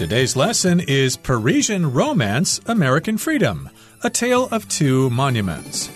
Today's lesson is Parisian Romance American Freedom, a tale of two monuments.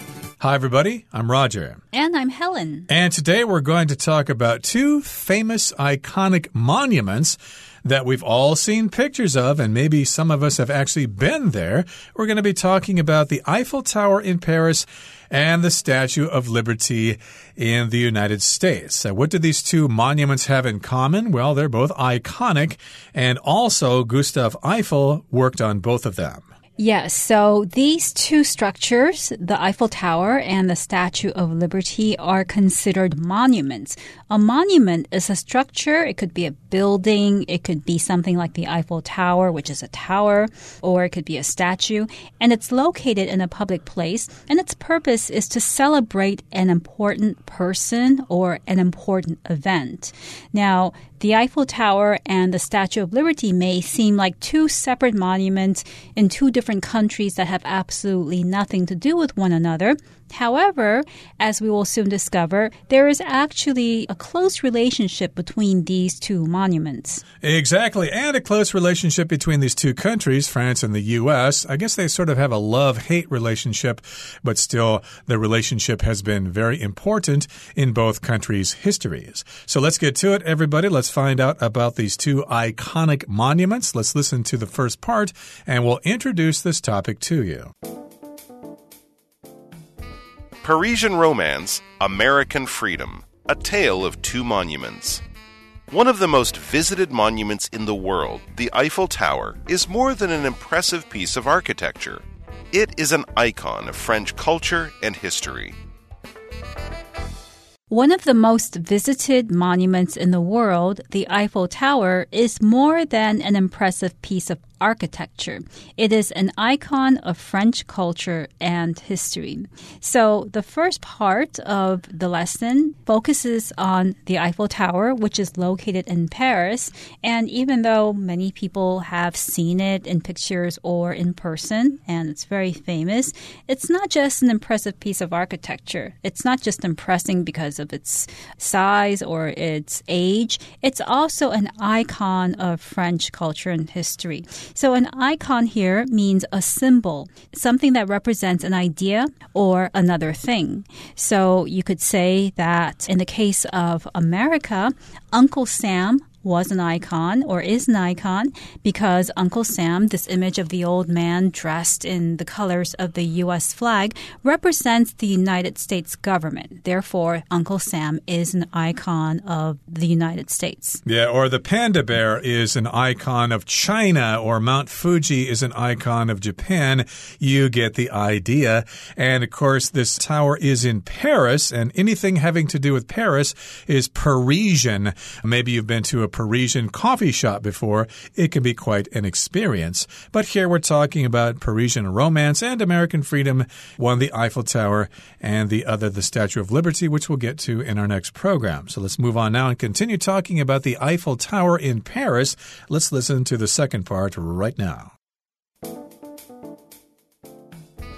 Hi, everybody. I'm Roger. And I'm Helen. And today we're going to talk about two famous iconic monuments that we've all seen pictures of, and maybe some of us have actually been there. We're going to be talking about the Eiffel Tower in Paris and the Statue of Liberty in the United States. Uh, what do these two monuments have in common? Well, they're both iconic, and also Gustav Eiffel worked on both of them. Yes, so these two structures, the Eiffel Tower and the Statue of Liberty, are considered monuments. A monument is a structure, it could be a building, it could be something like the Eiffel Tower, which is a tower, or it could be a statue, and it's located in a public place, and its purpose is to celebrate an important person or an important event. Now, the Eiffel Tower and the Statue of Liberty may seem like two separate monuments in two different countries that have absolutely nothing to do with one another. However, as we will soon discover, there is actually a close relationship between these two monuments. Exactly, and a close relationship between these two countries, France and the U.S. I guess they sort of have a love hate relationship, but still, the relationship has been very important in both countries' histories. So let's get to it, everybody. Let's find out about these two iconic monuments. Let's listen to the first part, and we'll introduce this topic to you. Parisian Romance American Freedom A Tale of Two Monuments. One of the most visited monuments in the world, the Eiffel Tower, is more than an impressive piece of architecture. It is an icon of French culture and history. One of the most visited monuments in the world, the Eiffel Tower, is more than an impressive piece of architecture. It is an icon of French culture and history. So, the first part of the lesson focuses on the Eiffel Tower, which is located in Paris. And even though many people have seen it in pictures or in person, and it's very famous, it's not just an impressive piece of architecture. It's not just impressing because of its size or its age, it's also an icon of French culture and history. So, an icon here means a symbol, something that represents an idea or another thing. So, you could say that in the case of America, Uncle Sam was an icon or is an icon because Uncle Sam, this image of the old man dressed in the colors of the U.S. flag, represents the United States government. Therefore, Uncle Sam is an icon of the United States. Yeah, or the panda bear is an icon of China, or Mount Fuji is an icon of Japan. You get the idea. And of course, this tower is in Paris, and anything having to do with Paris is Parisian. Maybe you've been to a Parisian coffee shop before, it can be quite an experience. But here we're talking about Parisian romance and American freedom, one the Eiffel Tower and the other the Statue of Liberty, which we'll get to in our next program. So let's move on now and continue talking about the Eiffel Tower in Paris. Let's listen to the second part right now.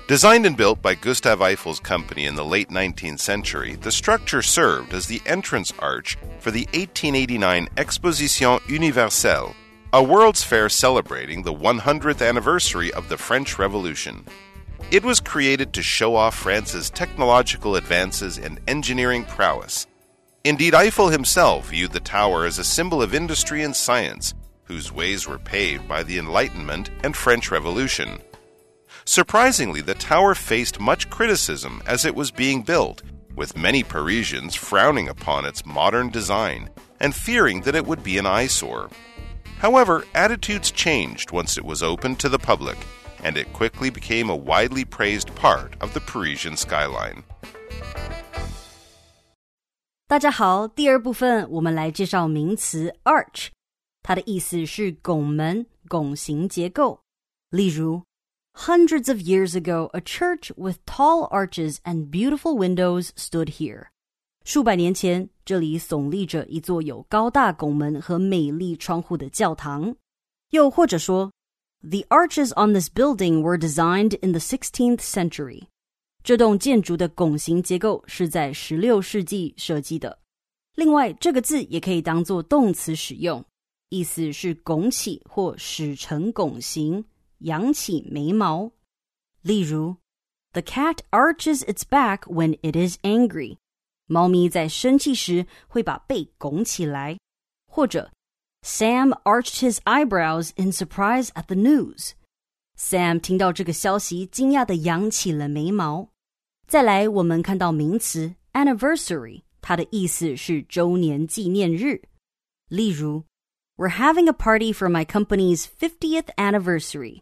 Designed and built by Gustave Eiffel's company in the late 19th century, the structure served as the entrance arch for the 1889 Exposition Universelle, a World's Fair celebrating the 100th anniversary of the French Revolution. It was created to show off France's technological advances and engineering prowess. Indeed, Eiffel himself viewed the tower as a symbol of industry and science, whose ways were paved by the Enlightenment and French Revolution. Surprisingly, the tower faced much criticism as it was being built, with many Parisians frowning upon its modern design and fearing that it would be an eyesore. However, attitudes changed once it was opened to the public, and it quickly became a widely praised part of the Parisian skyline. 大家好，第二部分我们来介绍名词 arch，它的意思是拱门、拱形结构。例如 Hundreds of years ago, a church with tall arches and beautiful windows stood here. 数百年前，这里耸立着一座有高大拱门和美丽窗户的教堂。又或者说，The arches on this building were designed in the 16th century. 这栋建筑的拱形结构是在十六世纪设计的。另外，这个字也可以当做动词使用。 意思是拱起或使成拱形， 扬起眉毛。例如，The cat arches its back when it is angry。猫咪在生气时会把背拱起来。或者，Sam arched his eyebrows in surprise at the news。Sam 听到这个消息，惊讶的扬起了眉毛。再来，我们看到名词 anniversary，它的意思是周年纪念日。例如，We're having a party for my company's fiftieth anniversary。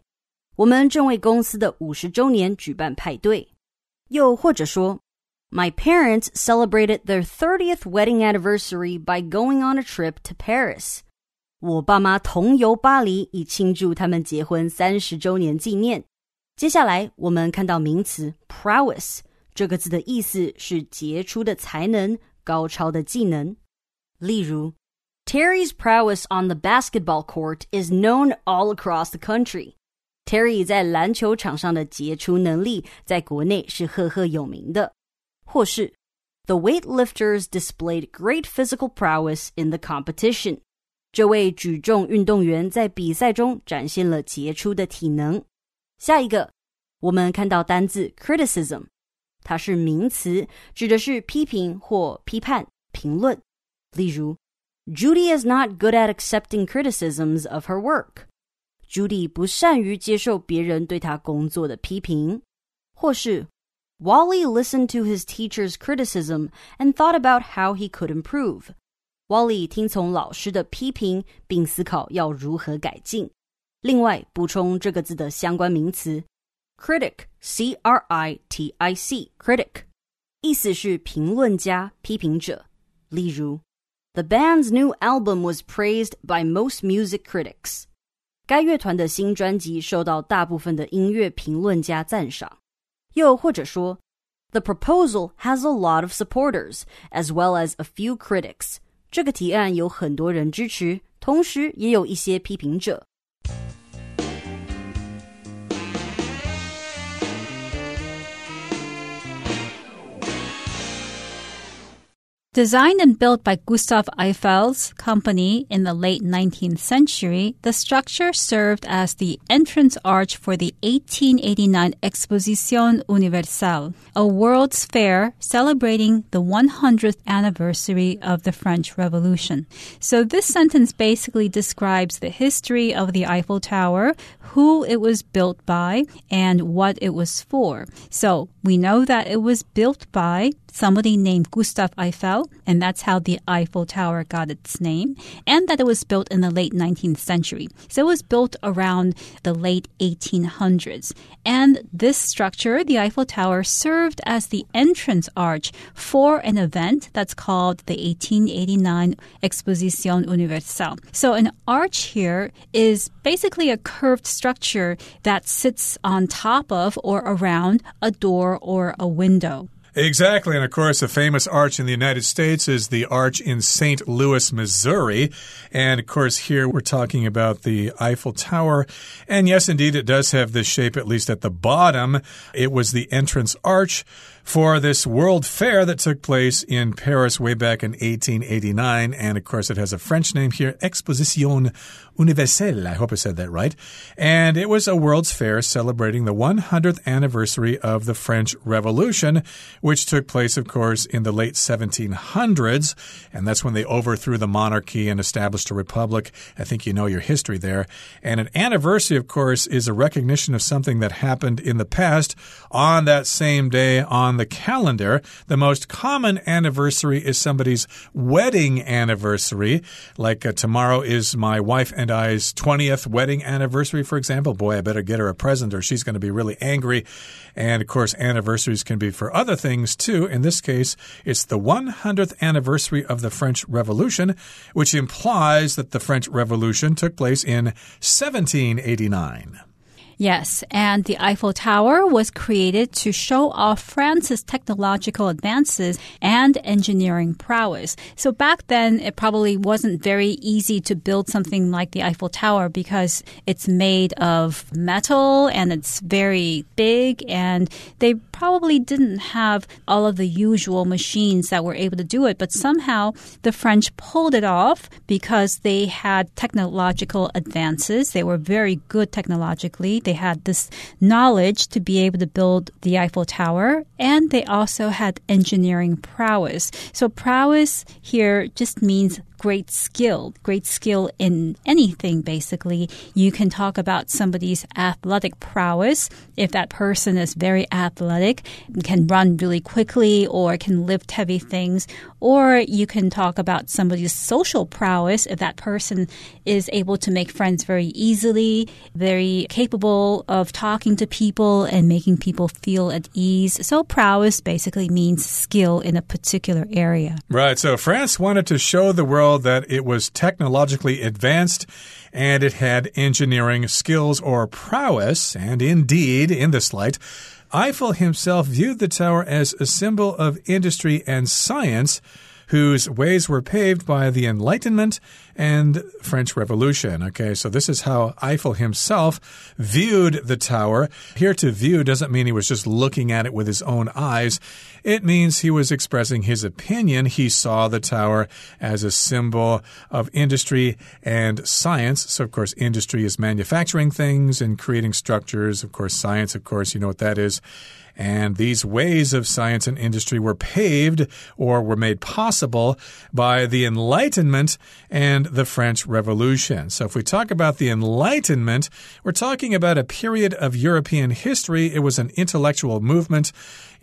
我们正为公司的五十周年举办派对。又或者说，My parents celebrated their thirtieth wedding anniversary by going on a trip to Paris。我爸妈同游巴黎，以庆祝他们结婚三十周年纪念。接下来，我们看到名词 prowess 这个字的意思是杰出的才能、高超的技能。例如，Terry's prowess on the basketball court is known all across the country。 Terry 在篮球场上的杰出能力在国内是赫赫有名的。或是，The weightlifters displayed great physical prowess in the competition。这位举重运动员在比赛中展现了杰出的体能。下一个，我们看到单字 criticism。它是名词，指的是批评或批判、评论。例如，Judy is not good at accepting criticisms of her work。 Judy 不善于接受别人对她工作的批评。或是，Wally listened to his teacher's criticism and thought about how he could improve。Wally 听从老师的批评，并思考要如何改进。另外，补充这个字的相关名词 critic c r i t i c critic，意思是评论家、批评者。例如，The band's new album was praised by most music critics。 该乐团的新专辑受到大部分的音乐评论家赞赏。又或者说，The proposal has a lot of supporters as well as a few critics。这个提案有很多人支持，同时也有一些批评者。Designed and built by Gustav Eiffel's company in the late 19th century, the structure served as the entrance arch for the 1889 Exposition Universelle, a world's fair celebrating the 100th anniversary of the French Revolution. So this sentence basically describes the history of the Eiffel Tower, who it was built by, and what it was for. So we know that it was built by somebody named Gustav Eiffel, and that's how the Eiffel Tower got its name, and that it was built in the late 19th century. So it was built around the late 1800s. And this structure, the Eiffel Tower, served as the entrance arch for an event that's called the 1889 Exposition Universelle. So an arch here is basically a curved structure that sits on top of or around a door or a window. Exactly. And of course, a famous arch in the United States is the arch in St. Louis, Missouri. And of course, here we're talking about the Eiffel Tower. And yes, indeed, it does have this shape, at least at the bottom. It was the entrance arch for this World Fair that took place in Paris way back in 1889. And of course, it has a French name here, Exposition Universelle. I hope I said that right. And it was a World's Fair celebrating the 100th anniversary of the French Revolution, which took place, of course, in the late 1700s. And that's when they overthrew the monarchy and established a republic. I think you know your history there. And an anniversary, of course, is a recognition of something that happened in the past on that same day on the calendar. The most common anniversary is somebody's wedding anniversary. Like uh, tomorrow is my wife and I's 20th wedding anniversary, for example. Boy, I better get her a present or she's going to be really angry. And of course, anniversaries can be for other things too. In this case, it's the 100th anniversary of the French Revolution, which implies that the French Revolution took place in 1789. Yes, and the Eiffel Tower was created to show off France's technological advances and engineering prowess. So back then, it probably wasn't very easy to build something like the Eiffel Tower because it's made of metal and it's very big, and they probably didn't have all of the usual machines that were able to do it. But somehow the French pulled it off because they had technological advances. They were very good technologically they had this knowledge to be able to build the Eiffel Tower, and they also had engineering prowess. So, prowess here just means great skill, great skill in anything, basically. You can talk about somebody's athletic prowess. If that person is very athletic, can run really quickly or can lift heavy things. Or you can talk about somebody's social prowess if that person is able to make friends very easily, very capable of talking to people and making people feel at ease. So prowess basically means skill in a particular area. Right. So France wanted to show the world that it was technologically advanced and it had engineering skills or prowess. And indeed, in this light, Eiffel himself viewed the tower as a symbol of industry and science whose ways were paved by the Enlightenment and French Revolution. Okay, so this is how Eiffel himself viewed the tower. Here to view doesn't mean he was just looking at it with his own eyes. It means he was expressing his opinion. He saw the tower as a symbol of industry and science. So, of course, industry is manufacturing things and creating structures. Of course, science, of course, you know what that is. And these ways of science and industry were paved or were made possible by the Enlightenment and the French Revolution. So, if we talk about the Enlightenment, we're talking about a period of European history. It was an intellectual movement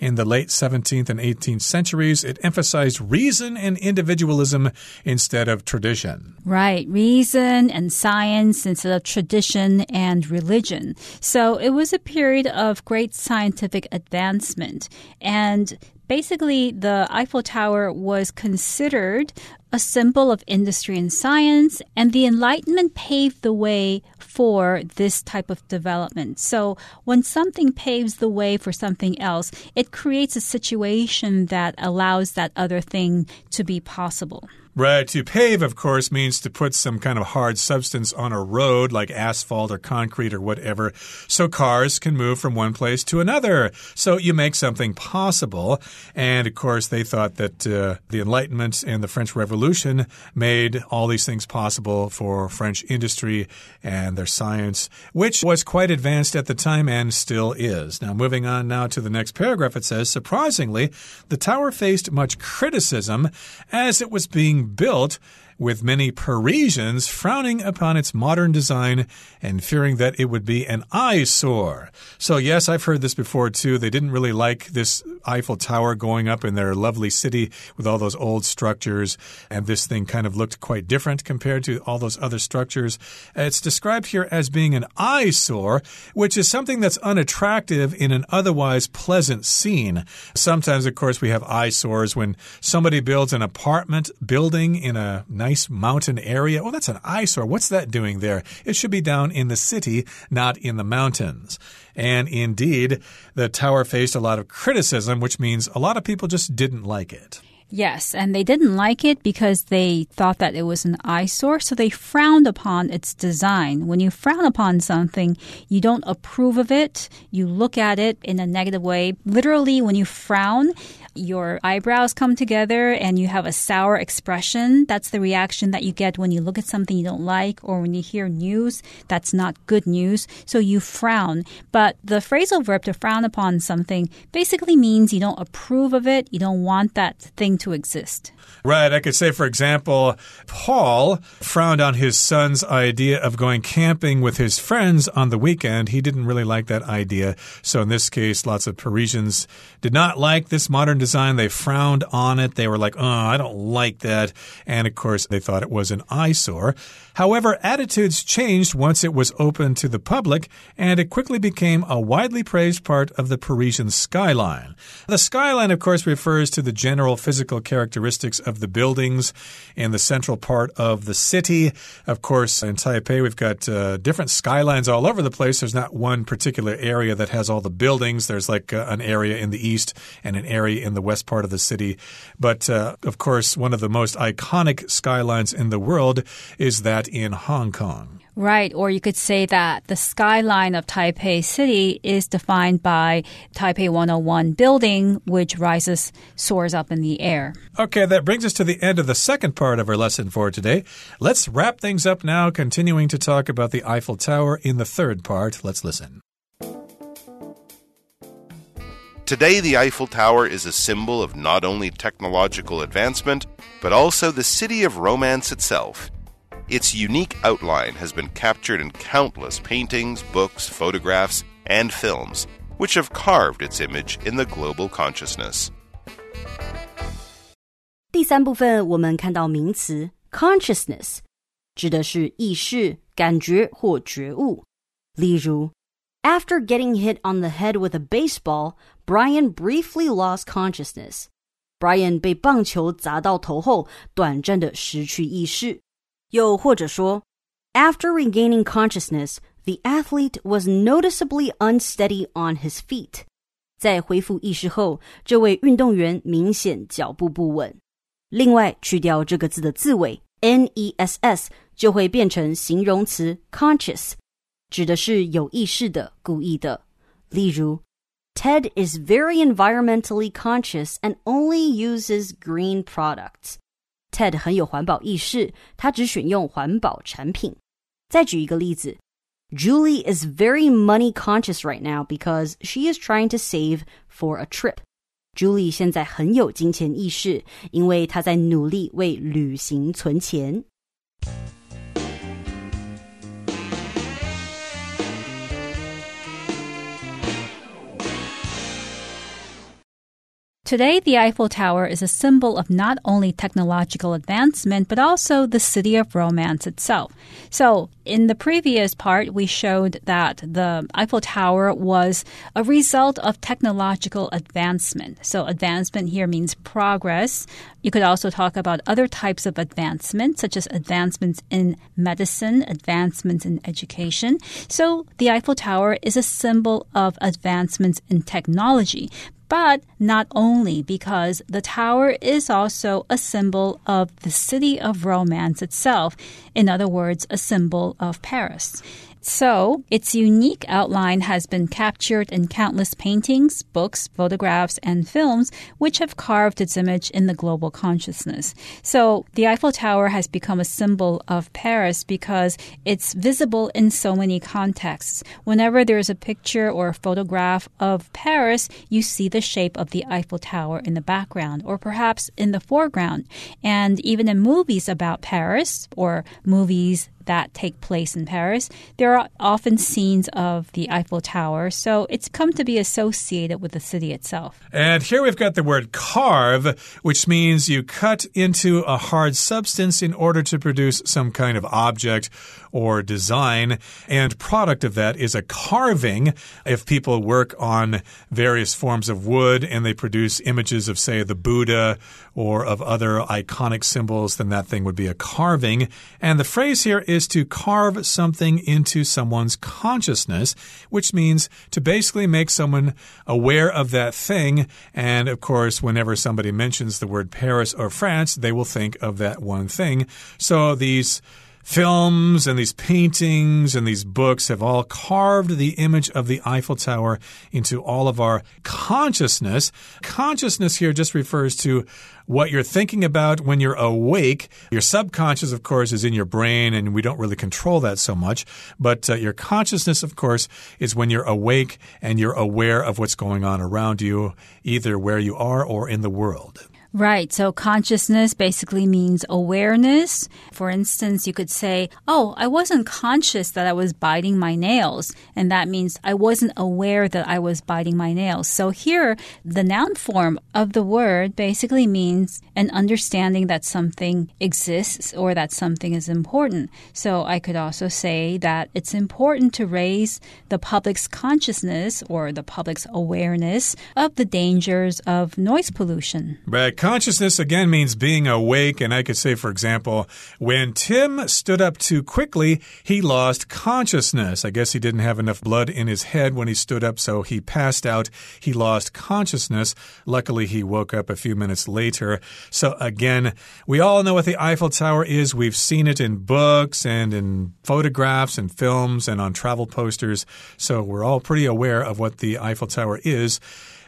in the late 17th and 18th centuries. It emphasized reason and individualism instead of tradition. Right, reason and science instead of tradition and religion. So it was a period of great scientific advancement. And basically, the Eiffel Tower was considered a symbol of industry and science, and the Enlightenment paved the way for this type of development. So, when something paves the way for something else, it creates a situation that allows that other thing to be possible. Right. To pave, of course, means to put some kind of hard substance on a road like asphalt or concrete or whatever so cars can move from one place to another. So you make something possible. And of course, they thought that uh, the Enlightenment and the French Revolution made all these things possible for French industry and their science, which was quite advanced at the time and still is. Now, moving on now to the next paragraph, it says, surprisingly, the tower faced much criticism as it was being built with many Parisians frowning upon its modern design and fearing that it would be an eyesore. So, yes, I've heard this before too. They didn't really like this Eiffel Tower going up in their lovely city with all those old structures, and this thing kind of looked quite different compared to all those other structures. It's described here as being an eyesore, which is something that's unattractive in an otherwise pleasant scene. Sometimes, of course, we have eyesores when somebody builds an apartment building in a nice mountain area. Oh, that's an eyesore. What's that doing there? It should be down in the city, not in the mountains. And indeed, the tower faced a lot of criticism, which means a lot of people just didn't like it. Yes, and they didn't like it because they thought that it was an eyesore, so they frowned upon its design. When you frown upon something, you don't approve of it, you look at it in a negative way. Literally, when you frown, your eyebrows come together and you have a sour expression. That's the reaction that you get when you look at something you don't like or when you hear news that's not good news. So you frown. But the phrasal verb to frown upon something basically means you don't approve of it, you don't want that thing to exist. Right. I could say, for example, Paul frowned on his son's idea of going camping with his friends on the weekend. He didn't really like that idea. So, in this case, lots of Parisians did not like this modern design. They frowned on it. They were like, oh, I don't like that. And of course, they thought it was an eyesore. However, attitudes changed once it was open to the public, and it quickly became a widely praised part of the Parisian skyline. The skyline, of course, refers to the general physical characteristics of the buildings in the central part of the city. Of course, in Taipei, we've got uh, different skylines all over the place. There's not one particular area that has all the buildings. There's like uh, an area in the east and an area in the west part of the city. But uh, of course, one of the most iconic skylines in the world is that in Hong Kong. Right, or you could say that the skyline of Taipei City is defined by Taipei 101 building, which rises, soars up in the air. Okay, that brings us to the end of the second part of our lesson for today. Let's wrap things up now, continuing to talk about the Eiffel Tower in the third part. Let's listen. Today, the Eiffel Tower is a symbol of not only technological advancement, but also the city of romance itself. Its unique outline has been captured in countless paintings, books, photographs, and films, which have carved its image in the global consciousness. 第三部分，我们看到名词 consciousness，指的是意识、感觉或觉悟。例如，After getting hit on the head with a baseball, Brian briefly lost consciousness. Brian 被棒球砸到头后，短暂的失去意识。 又或者说，After regaining consciousness, the athlete was noticeably unsteady on his feet. 在恢复意识后，这位运动员明显脚步不稳。另外，去掉这个字的字尾 n e s s，就会变成形容词 conscious，指的是有意识的、故意的。例如，Ted is very environmentally conscious and only uses green products. Ted 很有环保意识，他只选用环保产品。再举一个例子，Julie is very money conscious right now because she is trying to save for a trip. Julie 现在很有金钱意识，因为她在努力为旅行存钱。 Today, the Eiffel Tower is a symbol of not only technological advancement, but also the city of romance itself. So, in the previous part, we showed that the Eiffel Tower was a result of technological advancement. So, advancement here means progress. You could also talk about other types of advancement, such as advancements in medicine, advancements in education. So, the Eiffel Tower is a symbol of advancements in technology. But not only because the tower is also a symbol of the city of romance itself. In other words, a symbol of Paris. So, its unique outline has been captured in countless paintings, books, photographs, and films, which have carved its image in the global consciousness. So, the Eiffel Tower has become a symbol of Paris because it's visible in so many contexts. Whenever there's a picture or a photograph of Paris, you see the shape of the Eiffel Tower in the background or perhaps in the foreground. And even in movies about Paris or movies that take place in Paris, there are often scenes of the Eiffel Tower, so it's come to be associated with the city itself. And here we've got the word carve, which means you cut into a hard substance in order to produce some kind of object or design. And product of that is a carving. If people work on various forms of wood and they produce images of, say, the Buddha or of other iconic symbols, then that thing would be a carving. And the phrase here is to carve something into someone's consciousness, which means to basically make someone aware of that thing. And of course, whenever somebody mentions the word Paris or France, they will think of that one thing. So these films and these paintings and these books have all carved the image of the Eiffel Tower into all of our consciousness. Consciousness here just refers to what you're thinking about when you're awake. Your subconscious, of course, is in your brain, and we don't really control that so much. But uh, your consciousness, of course, is when you're awake and you're aware of what's going on around you, either where you are or in the world. Right. So consciousness basically means awareness. For instance, you could say, Oh, I wasn't conscious that I was biting my nails. And that means I wasn't aware that I was biting my nails. So here, the noun form of the word basically means an understanding that something exists or that something is important. So I could also say that it's important to raise the public's consciousness or the public's awareness of the dangers of noise pollution. Right Consciousness again means being awake, and I could say, for example, when Tim stood up too quickly, he lost consciousness. I guess he didn't have enough blood in his head when he stood up, so he passed out. He lost consciousness. Luckily, he woke up a few minutes later. So, again, we all know what the Eiffel Tower is. We've seen it in books and in photographs and films and on travel posters. So, we're all pretty aware of what the Eiffel Tower is.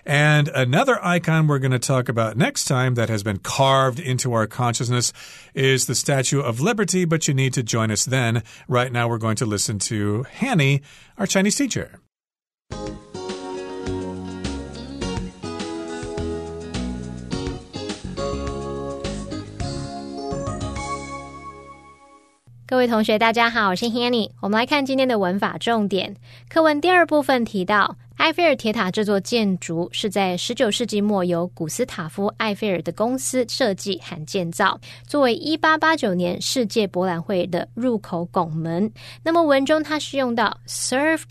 And another icon we're going to talk about next time that has been carved into our consciousness is the Statue of Liberty, but you need to join us then. Right now, we're going to listen to Hanny, our Chinese teacher. 各位同学，大家好，我是 Hanny。我们来看今天的文法重点。课文第二部分提到， 埃菲尔铁塔这座建筑是在十九世纪末由古斯塔夫·埃菲尔的公司设计和建造，作为一八八九年世界博览会的入口拱门。那么文中它是用到 served。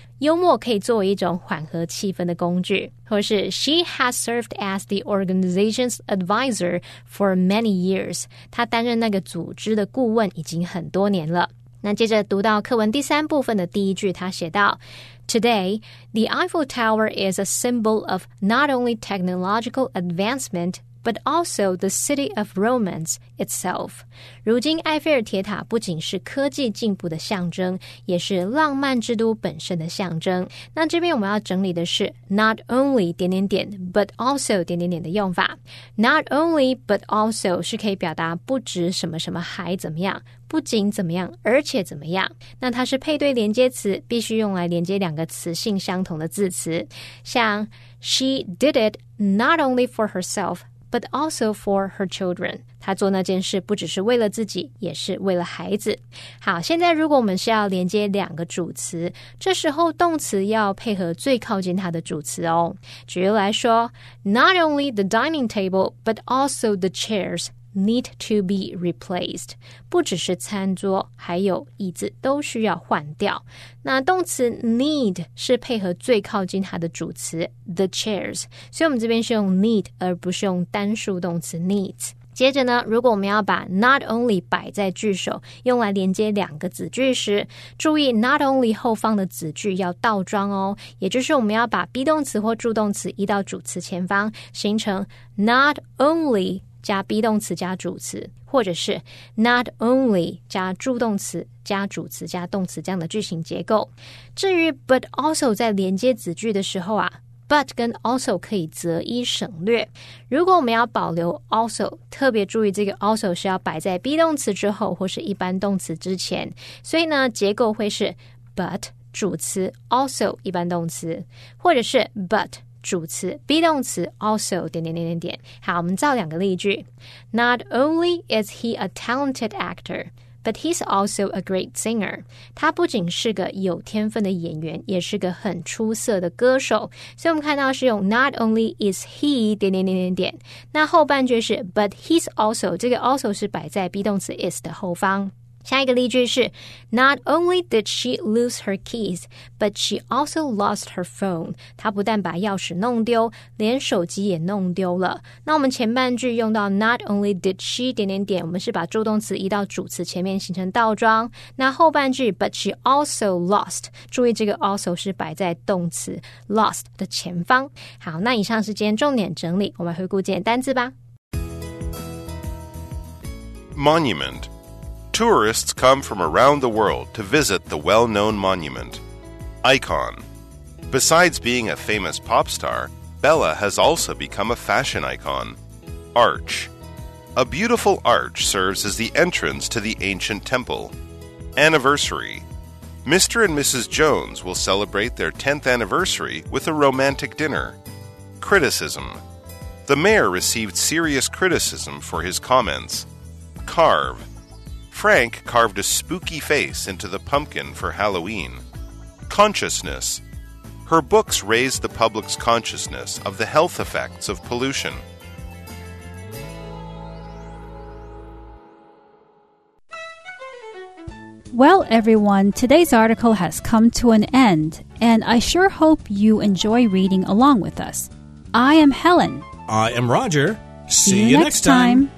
幽默可以作为一种缓和气氛的工具，或是 She has served as the organization's advisor for many years。她担任那个组织的顾问已经很多年了。那接着读到课文第三部分的第一句，他写道：Today, the Eiffel Tower is a symbol of not only technological advancement but also the city of romance itself. 如今，埃菲尔铁塔不仅是科技进步的象征，也是浪漫之都本身的象征。那这边我们要整理的是 not only 点点点，but also 点点点的用法。Not only but also 是可以表达不止什么什么还怎么样，不仅怎么样，而且怎么样。那它是配对连接词，必须用来连接两个词性相同的字词。像 She did it not only for herself。 but also for her children。她做那件事不只是为了自己，也是为了孩子。好，现在如果我们是要连接两个主词，这时候动词要配合最靠近它的主词哦。举例来说，Not only the dining table, but also the chairs need to be replaced，不只是餐桌，还有椅子都需要换掉。那动词 need 是配合最靠近它的主词 the chairs，所以我们这边是用 need 而不是用单数动词 needs。接着呢，如果我们要把 not only 摆在句首，用来连接两个子句时，注意 not only 后方的子句要倒装哦，也就是我们要把 be 动词或助动词移到主词前方，形成 not only。加 be 动词加主词，或者是 not only 加助动词加主词加动词这样的句型结构。至于 but also 在连接子句的时候啊，but 跟 also 可以择一省略。如果我们要保留 also，特别注意这个 also 是要摆在 be 动词之后或是一般动词之前。所以呢，结构会是 but 主词 also 一般动词，或者是 but。主词 be 动词 also 点点点点点。好，我们造两个例句。Not only is he a talented actor, but he's also a great singer。他不仅是个有天分的演员，也是个很出色的歌手。所以我们看到是用 Not only is he 点点点点点。那后半句是 But he's also 这个 also 是摆在 be 动词 is 的后方。下一个例句是：Not only did she lose her keys, but she also lost her phone。她不但把钥匙弄丢，连手机也弄丢了。那我们前半句用到 Not only did she 点点点，我们是把助动词移到主词前面形成倒装。那后半句 But she also lost，注意这个 also 是摆在动词 lost 的前方。好，那以上是今天重点整理，我们回顾简单字吧。Monument Tourists come from around the world to visit the well known monument. Icon. Besides being a famous pop star, Bella has also become a fashion icon. Arch. A beautiful arch serves as the entrance to the ancient temple. Anniversary. Mr. and Mrs. Jones will celebrate their 10th anniversary with a romantic dinner. Criticism. The mayor received serious criticism for his comments. Carve. Frank carved a spooky face into the pumpkin for Halloween. Consciousness. Her books raised the public's consciousness of the health effects of pollution. Well, everyone, today's article has come to an end, and I sure hope you enjoy reading along with us. I am Helen. I am Roger. See, you next time.